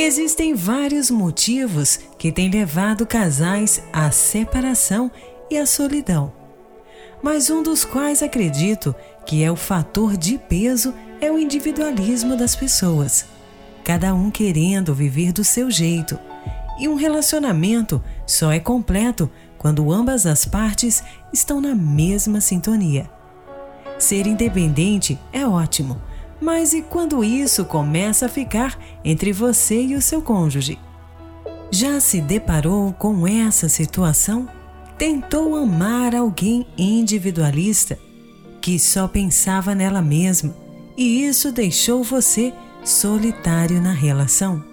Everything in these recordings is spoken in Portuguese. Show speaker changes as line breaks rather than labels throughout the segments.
Existem vários motivos que têm levado casais à separação e à solidão. Mas um dos quais acredito que é o fator de peso é o individualismo das pessoas. Cada um querendo viver do seu jeito. E um relacionamento só é completo quando ambas as partes estão na mesma sintonia. Ser independente é ótimo mas e quando isso começa a ficar entre você e o seu cônjuge? Já se deparou com essa situação? Tentou amar alguém individualista que só pensava nela mesma e isso deixou você solitário na relação?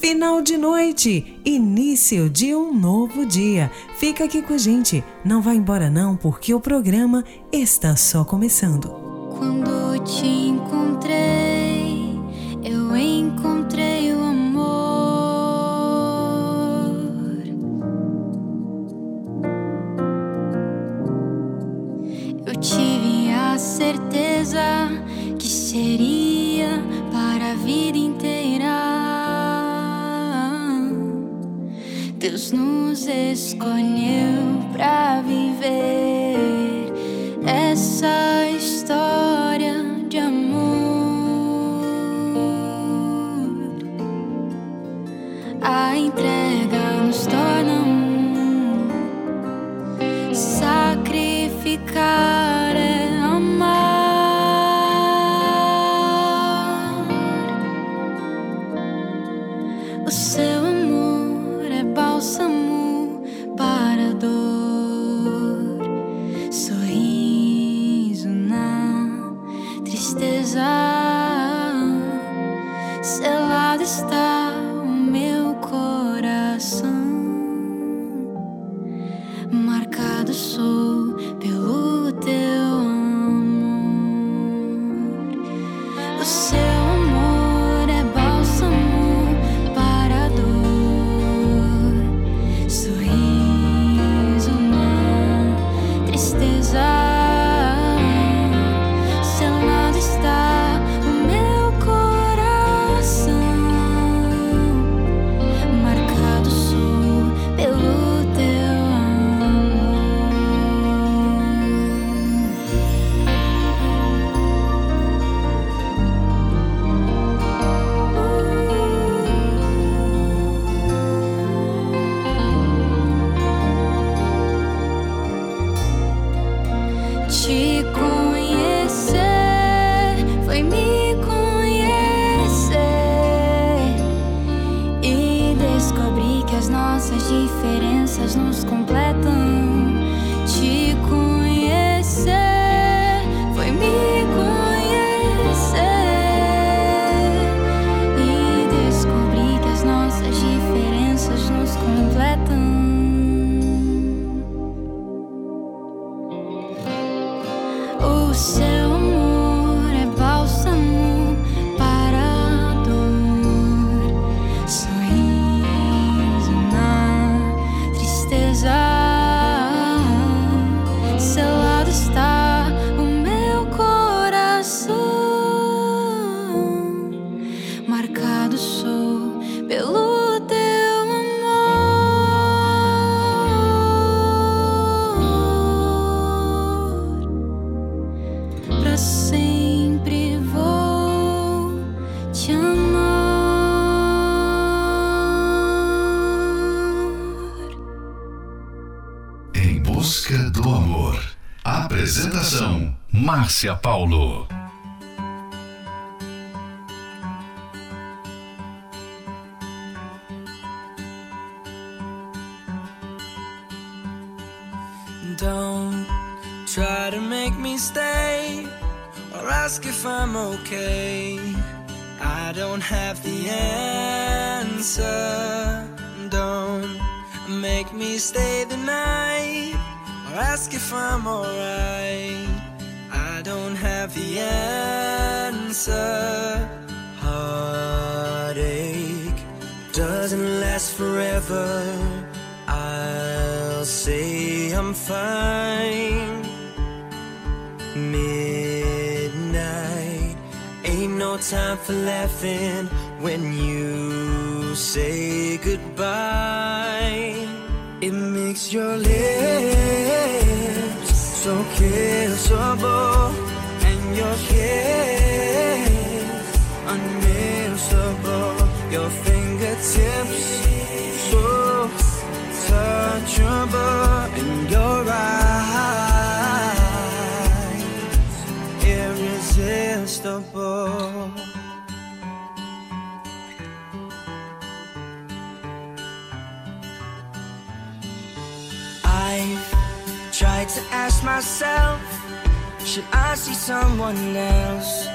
Final de noite, início de um novo dia. Fica aqui com a gente, não vá embora não, porque o programa está só começando.
Quando te encontrei, eu encontrei o amor. Eu tive a certeza que seria para a vida inteira. Deus nos escolheu para viver
Márcia Paulo.
Don't try to make me stay or ask if I'm okay. I don't have the answer. Don't make me stay the night or ask if I'm alright have the answer. Heartache doesn't last forever. I'll say I'm fine. Midnight ain't no time for laughing when you say goodbye. It makes your lips so kissable. myself, should I see someone else?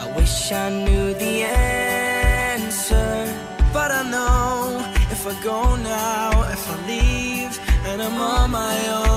I wish I knew the answer, but I know if I go now, if I leave, and I'm on my own.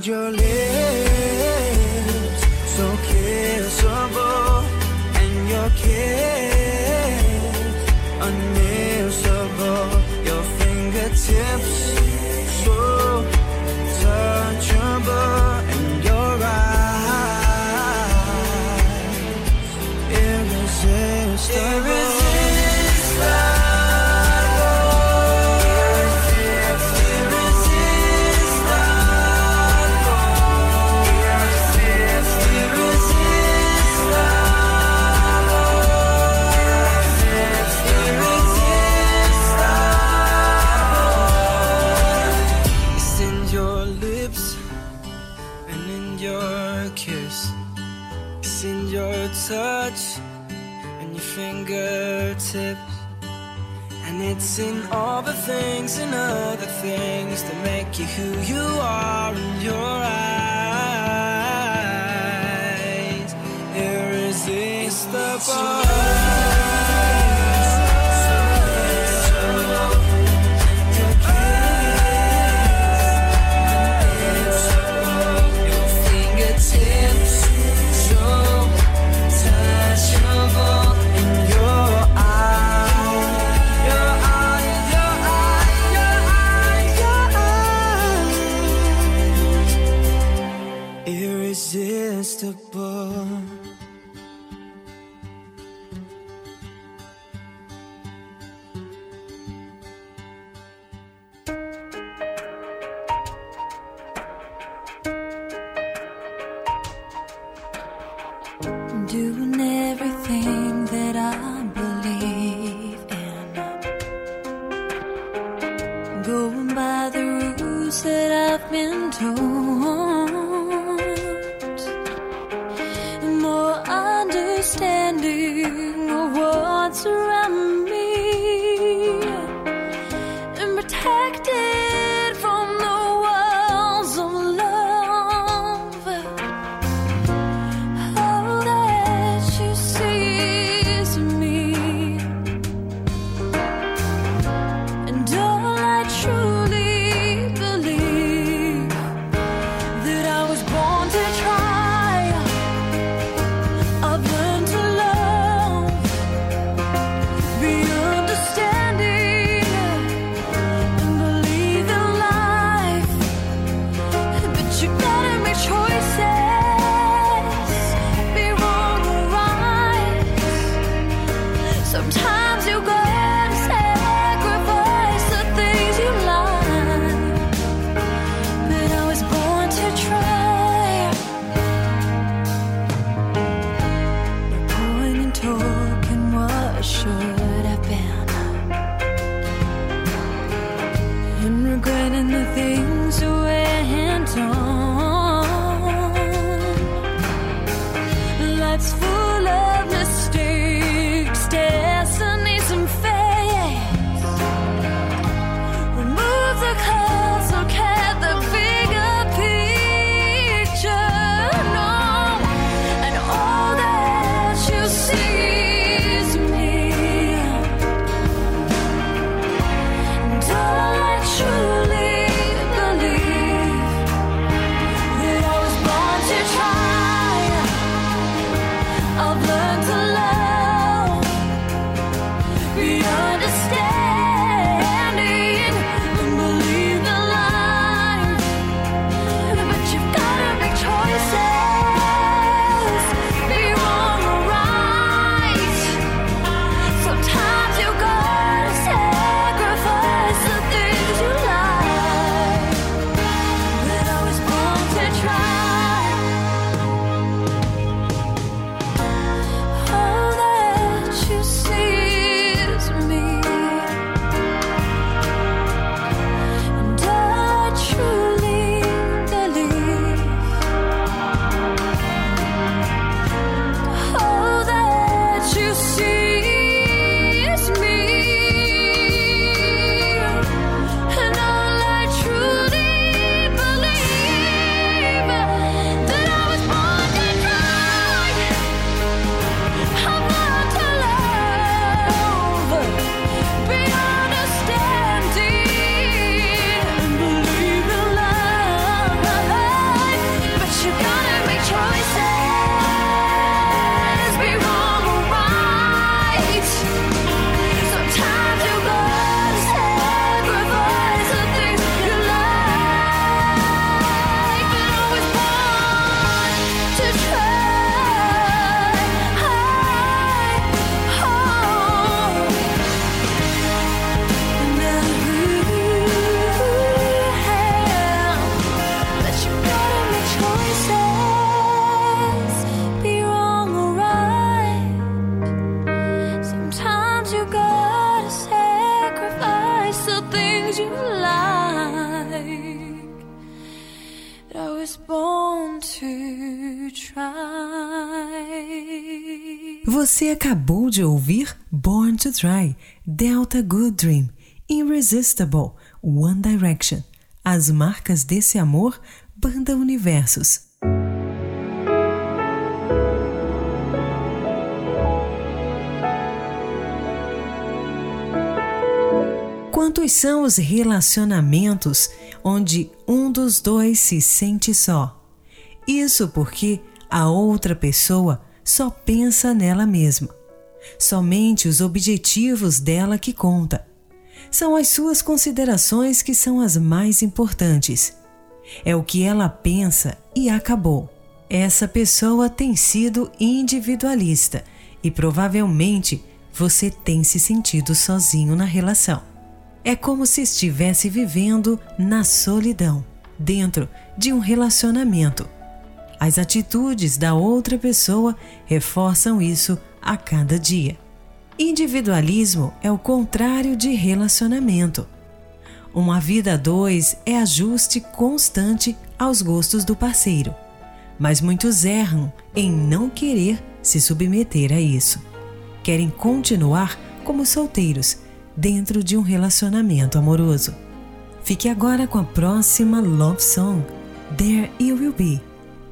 find your So.
Você acabou de ouvir Born to Try, Delta Good Dream, Irresistible, One Direction. As marcas desse amor, Banda Universos. Quantos são os relacionamentos onde um dos dois se sente só? Isso porque a outra pessoa só pensa nela mesma. Somente os objetivos dela que conta. São as suas considerações que são as mais importantes. É o que ela pensa e acabou. Essa pessoa tem sido individualista e provavelmente você tem se sentido sozinho na relação. É como se estivesse vivendo na solidão, dentro de um relacionamento. As atitudes da outra pessoa reforçam isso a cada dia. Individualismo é o contrário de relacionamento. Uma vida a dois é ajuste constante aos gostos do parceiro, mas muitos erram em não querer se submeter a isso. Querem continuar como solteiros dentro de um relacionamento amoroso. Fique agora com a próxima love song, There You Will Be,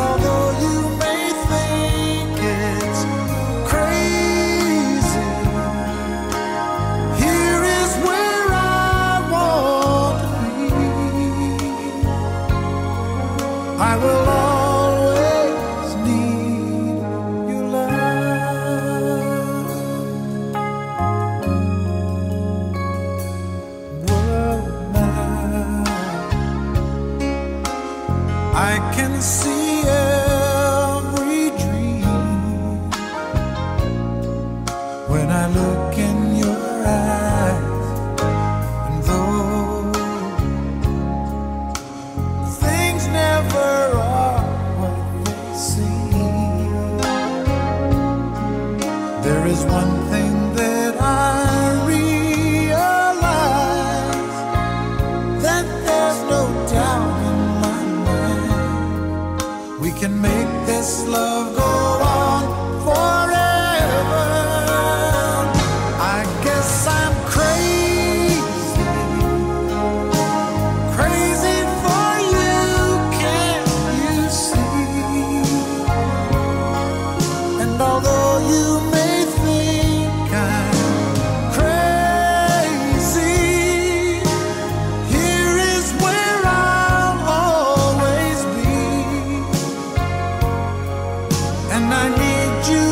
all the and I need you.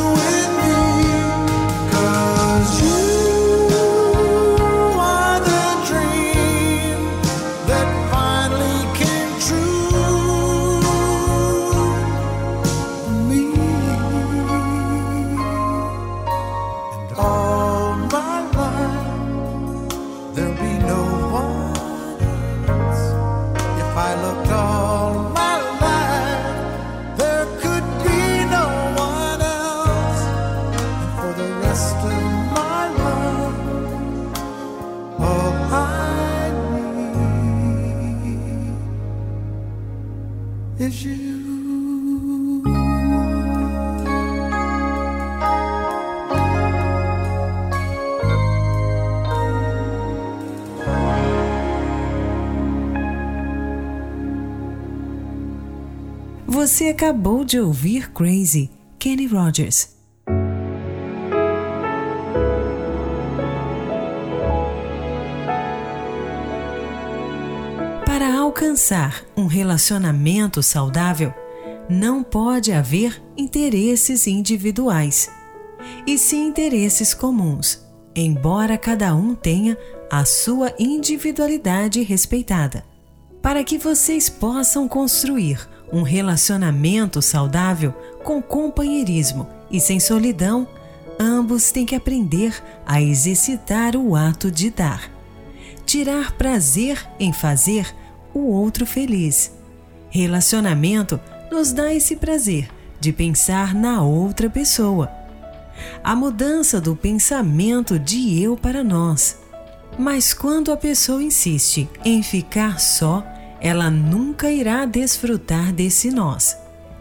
Você acabou de ouvir Crazy, Kenny Rogers. Para alcançar um relacionamento saudável, não pode haver interesses individuais, e sim interesses comuns, embora cada um tenha a sua individualidade respeitada. Para que vocês possam construir um relacionamento saudável com companheirismo e sem solidão, ambos têm que aprender a exercitar o ato de dar. Tirar prazer em fazer o outro feliz. Relacionamento nos dá esse prazer de pensar na outra pessoa. A mudança do pensamento de eu para nós. Mas quando a pessoa insiste em ficar só, ela nunca irá desfrutar desse nós.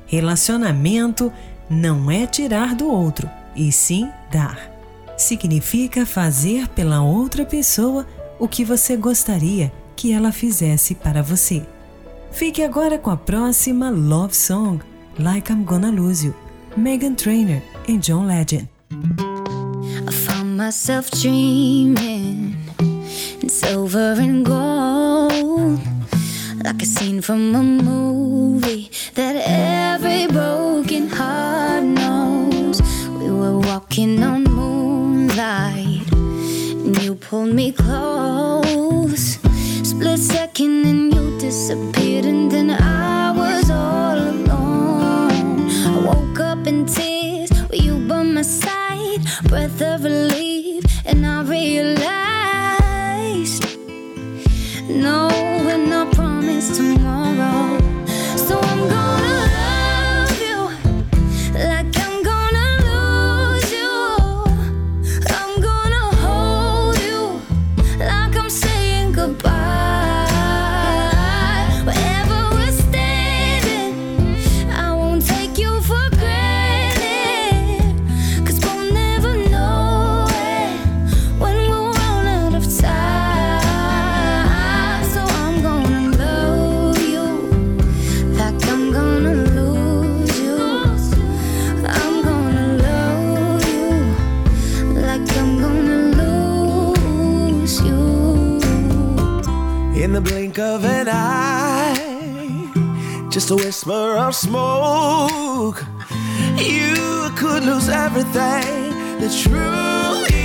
Relacionamento não é tirar do outro, e sim dar. Significa fazer pela outra pessoa o que você gostaria que ela fizesse para você. Fique agora com a próxima Love Song, Like I'm Gonna Lose You, Megan Trainor e John Legend.
I found
myself dreaming, gold. like a scene from a movie that every broken heart knows. We were walking on moonlight, and you pulled me close. Split second, and you disappeared, and then I was all alone. I woke up in tears with you by my side, breath of relief, and I realized no tomorrow.
just a whisper of smoke. You could lose everything. The truth.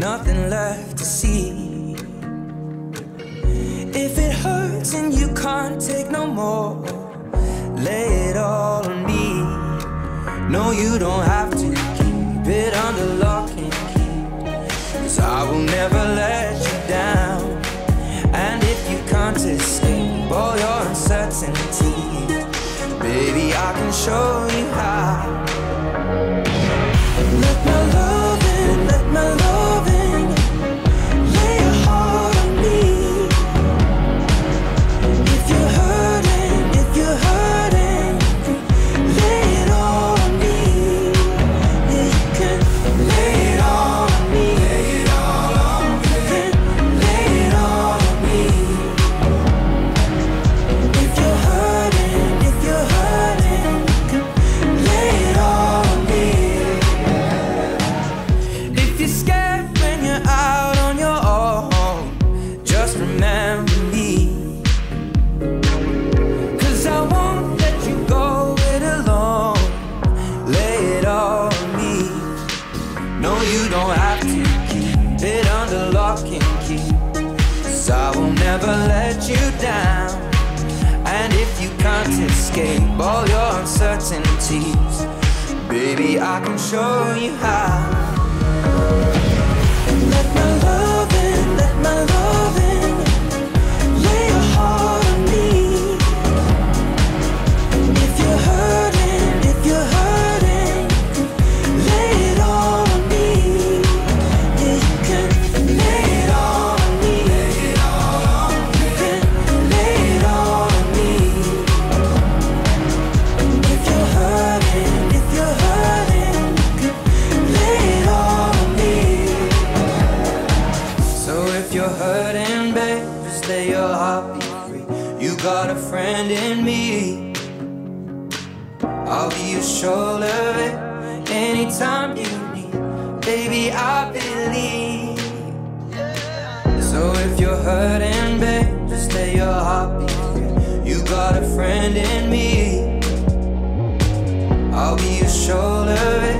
nothing left to see. If it hurts and you can't take no more, lay it all on me. No, you don't have to keep it under lock and key. Cause I will never let you down. And if you can't escape all your uncertainty, baby, I can show you how. Baby, I can show you how. Friend in me. I'll be your shoulder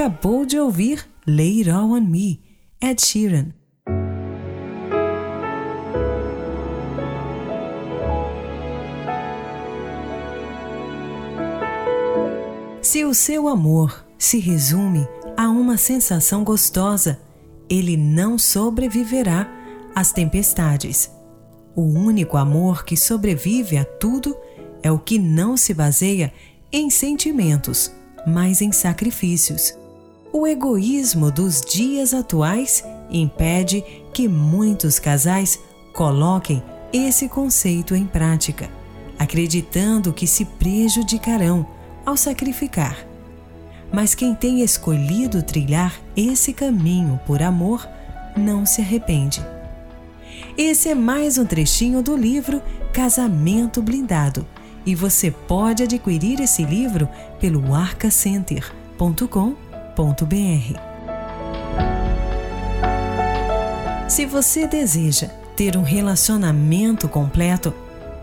acabou de ouvir Lay It All On Me, Ed Sheeran. Se o seu amor se resume a uma sensação gostosa, ele não sobreviverá às tempestades. O único amor que sobrevive a tudo é o que não se baseia em sentimentos, mas em sacrifícios. O egoísmo dos dias atuais impede que muitos casais coloquem esse conceito em prática, acreditando que se prejudicarão ao sacrificar. Mas quem tem escolhido trilhar esse caminho por amor não se arrepende. Esse é mais um trechinho do livro Casamento Blindado e você pode adquirir esse livro pelo arcacenter.com.br. Se você deseja ter um relacionamento completo,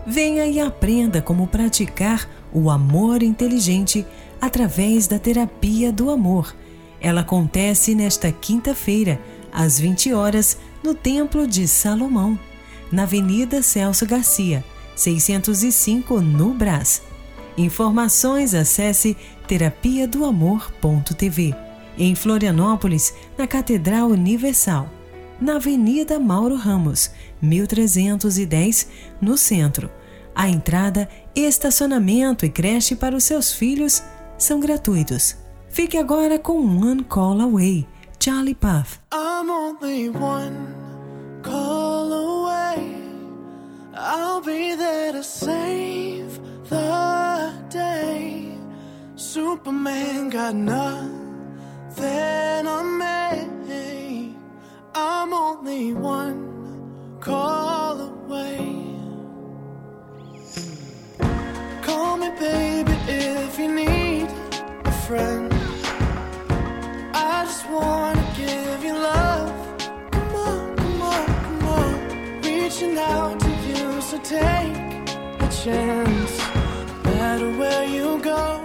venha e aprenda como praticar o amor inteligente através da terapia do amor. Ela acontece nesta quinta-feira, às 20 horas, no Templo de Salomão, na Avenida Celso Garcia, 605, no Brás. Informações acesse terapia do amor.tv. Em Florianópolis, na Catedral Universal, na Avenida Mauro Ramos, 1310, no centro. A entrada, estacionamento e creche para os seus filhos são gratuitos. Fique agora com One Call Away, Charlie Puth.
I'm only one call away. I'll be there to Superman got nothing on me. I'm only one call away. Call me, baby, if you need a friend. I just wanna give you love. Come on, come on, come on. Reaching out to you, so take a chance. No matter where you go,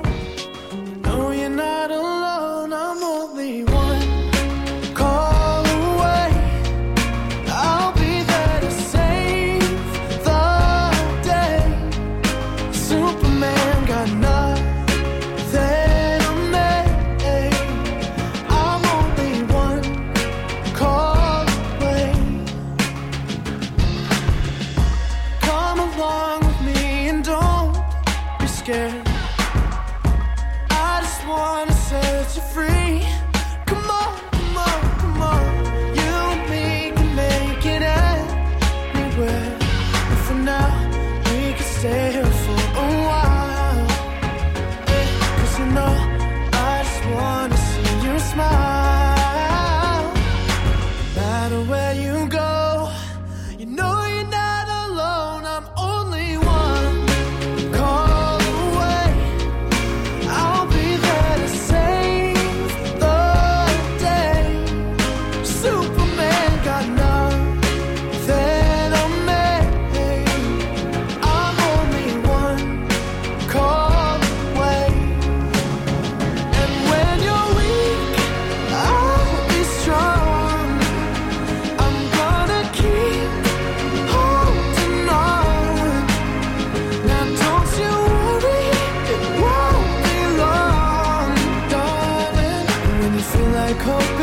could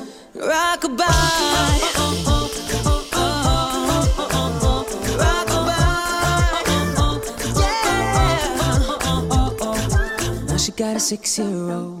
Got a six year old,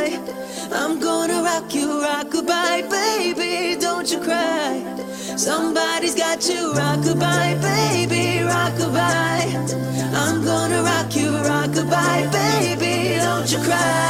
I'm gonna rock you, rock rockabye, baby. Don't you cry. Somebody's got you, rockabye, baby, rockabye. I'm gonna rock you, rockabye, baby. Don't you cry.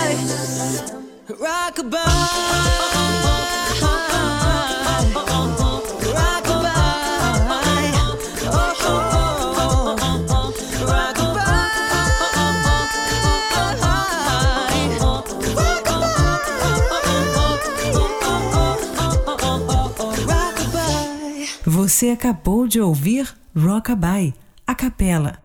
Você acabou de ouvir Rockabye, a capela.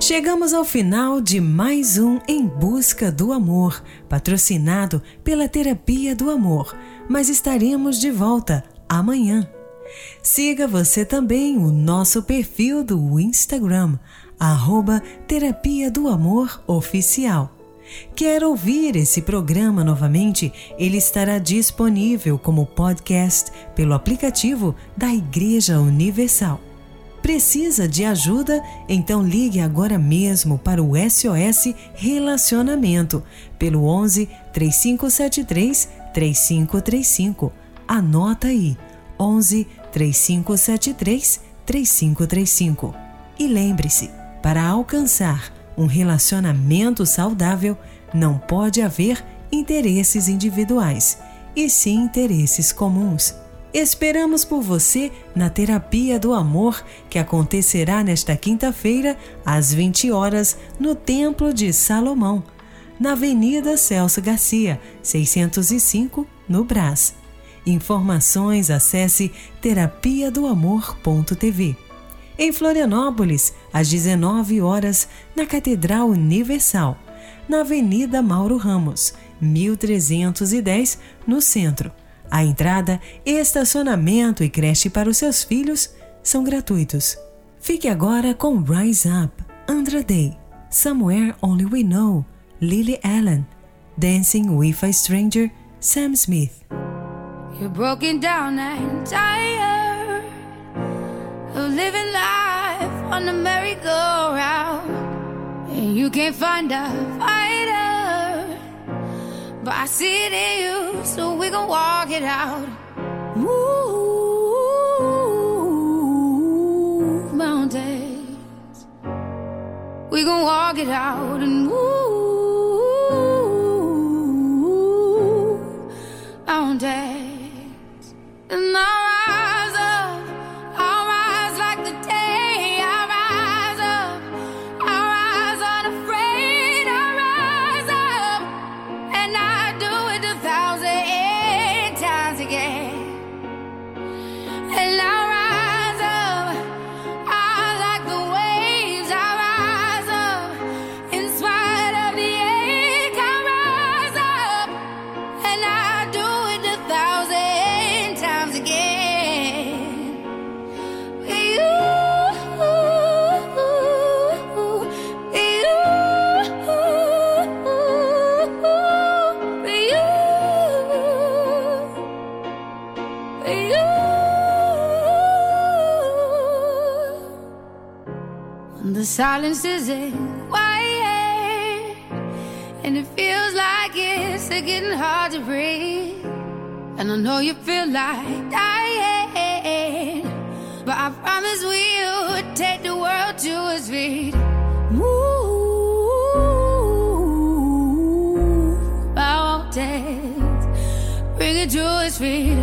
Chegamos ao final de mais um Em Busca do Amor, patrocinado pela Terapia do Amor, mas estaremos de volta amanhã. Siga você também o nosso perfil do Instagram, arroba Terapia do Amor Oficial. Quer ouvir esse programa novamente? Ele estará disponível como podcast pelo aplicativo da Igreja Universal. Precisa de ajuda? Então ligue agora mesmo para o SOS Relacionamento pelo 11 3573 3535. Anota aí: 11 3573 3535. E lembre-se, para alcançar um relacionamento saudável, não pode haver interesses individuais, e sim interesses comuns. Esperamos por você na Terapia do Amor, que acontecerá nesta quinta-feira, às 20 horas, no Templo de Salomão, na Avenida Celso Garcia, 605, no Brás. Informações acesse terapia do amor.tv. Em Florianópolis, às 19 horas, na Catedral Universal, na Avenida Mauro Ramos, 1310, no centro. A entrada, estacionamento e creche para os seus filhos são gratuitos. Fique agora com Rise Up, Andra Day, Somewhere Only We Know, Lily Allen, Dancing with a Stranger, Sam Smith.
You're broken down and tired of living life on a merry-go-round, and you can't find a fighter, but I see it in you, so we gon' walk it out. Move mountains, we gon' walk it out and move mountains. And I Silence isn't quiet, and it feels like it's getting hard to breathe. And I know you feel like dying, but I promise we'll take the world to its feet. Move mountains, bring it to its feet.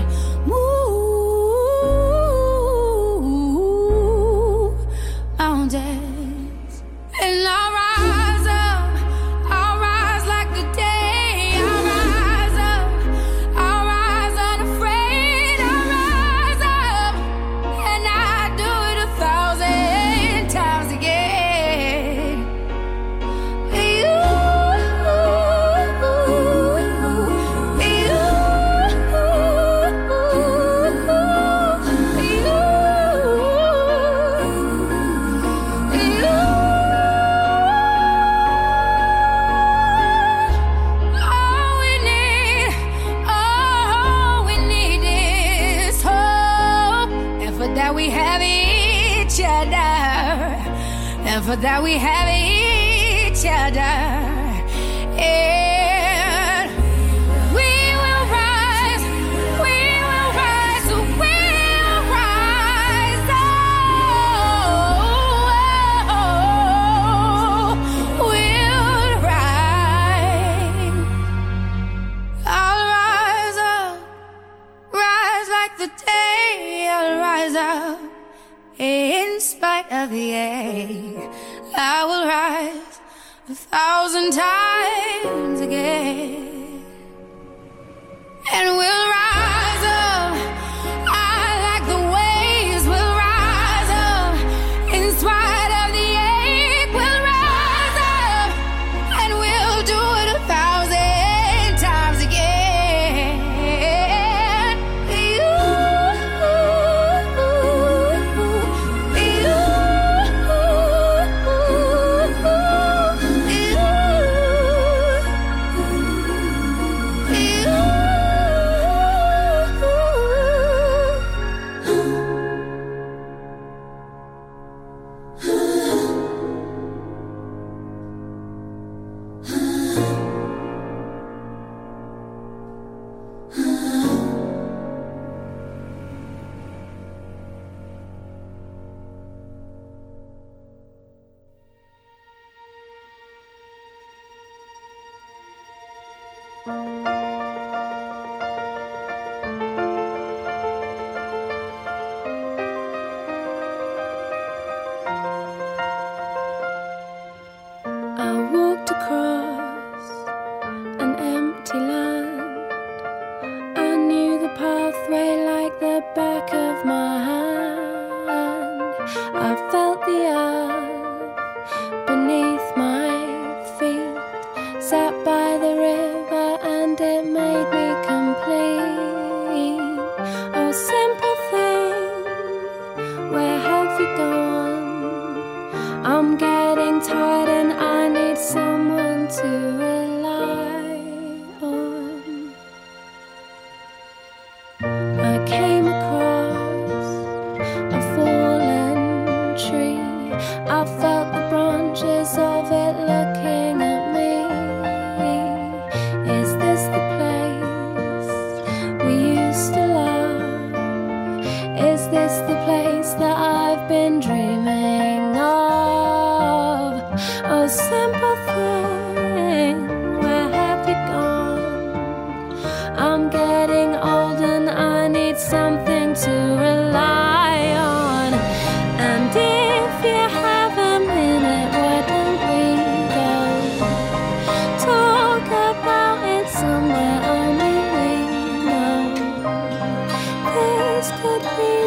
wasted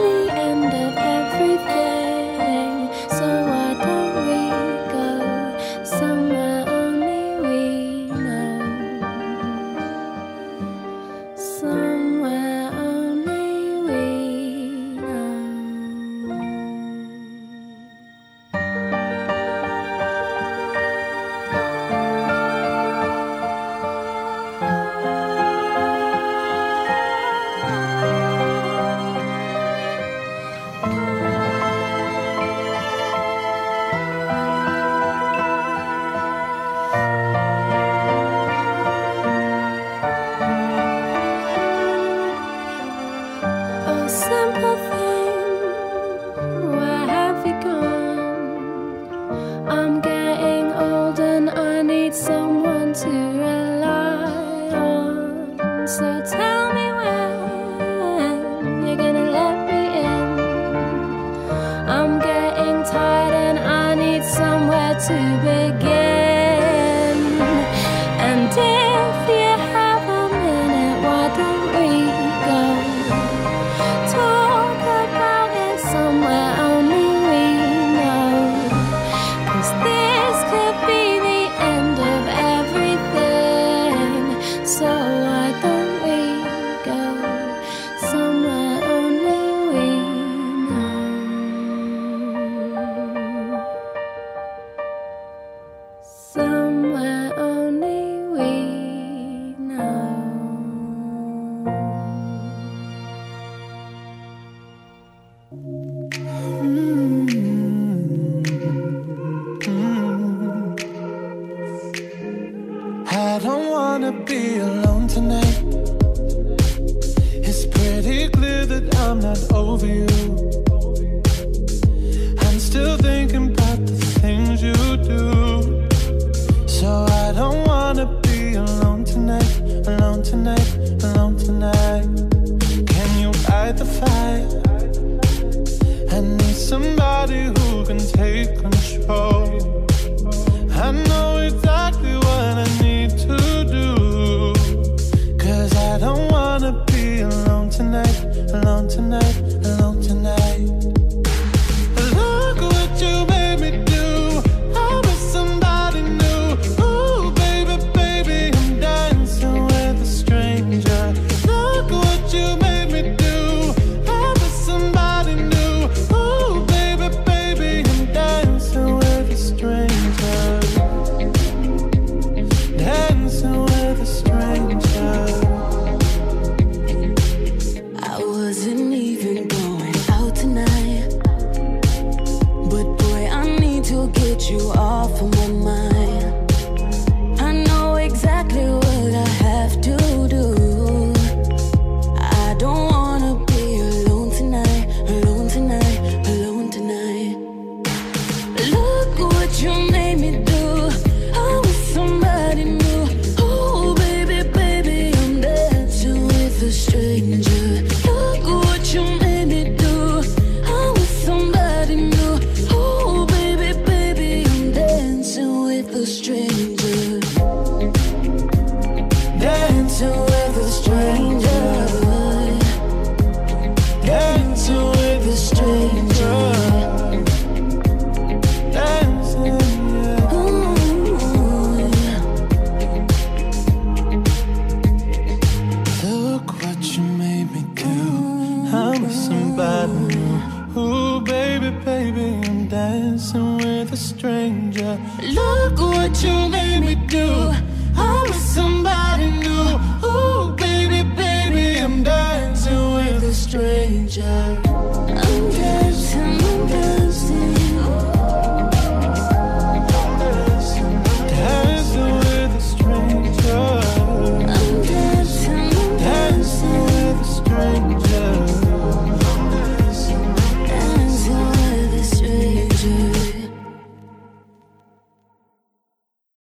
you
are.